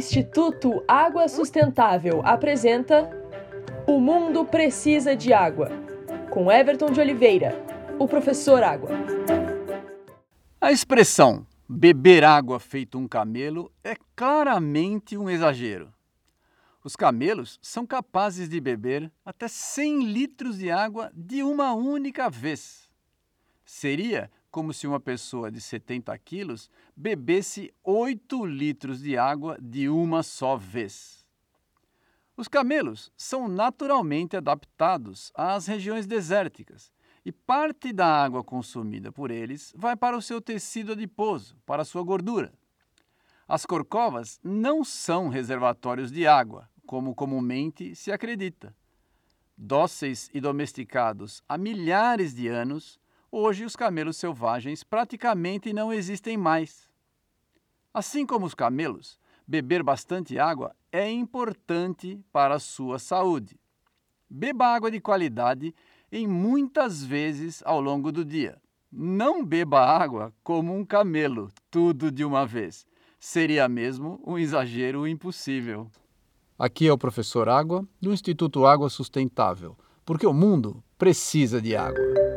Instituto Água Sustentável apresenta O Mundo Precisa de Água, com Everton de Oliveira, o professor Água. A expressão beber água feito um camelo é claramente um exagero. Os camelos são capazes de beber até 100 litros de água de uma única vez. Seria como se uma pessoa de 70 quilos bebesse 8 litros de água de uma só vez. Os camelos são naturalmente adaptados às regiões desérticas e parte da água consumida por eles vai para o seu tecido adiposo, para sua gordura. As corcovas não são reservatórios de água, como comumente se acredita. Dóceis e domesticados há milhares de anos, Hoje, os camelos selvagens praticamente não existem mais. Assim como os camelos, beber bastante água é importante para a sua saúde. Beba água de qualidade em muitas vezes ao longo do dia. Não beba água como um camelo, tudo de uma vez. Seria mesmo um exagero impossível. Aqui é o professor Água, do Instituto Água Sustentável, porque o mundo precisa de água.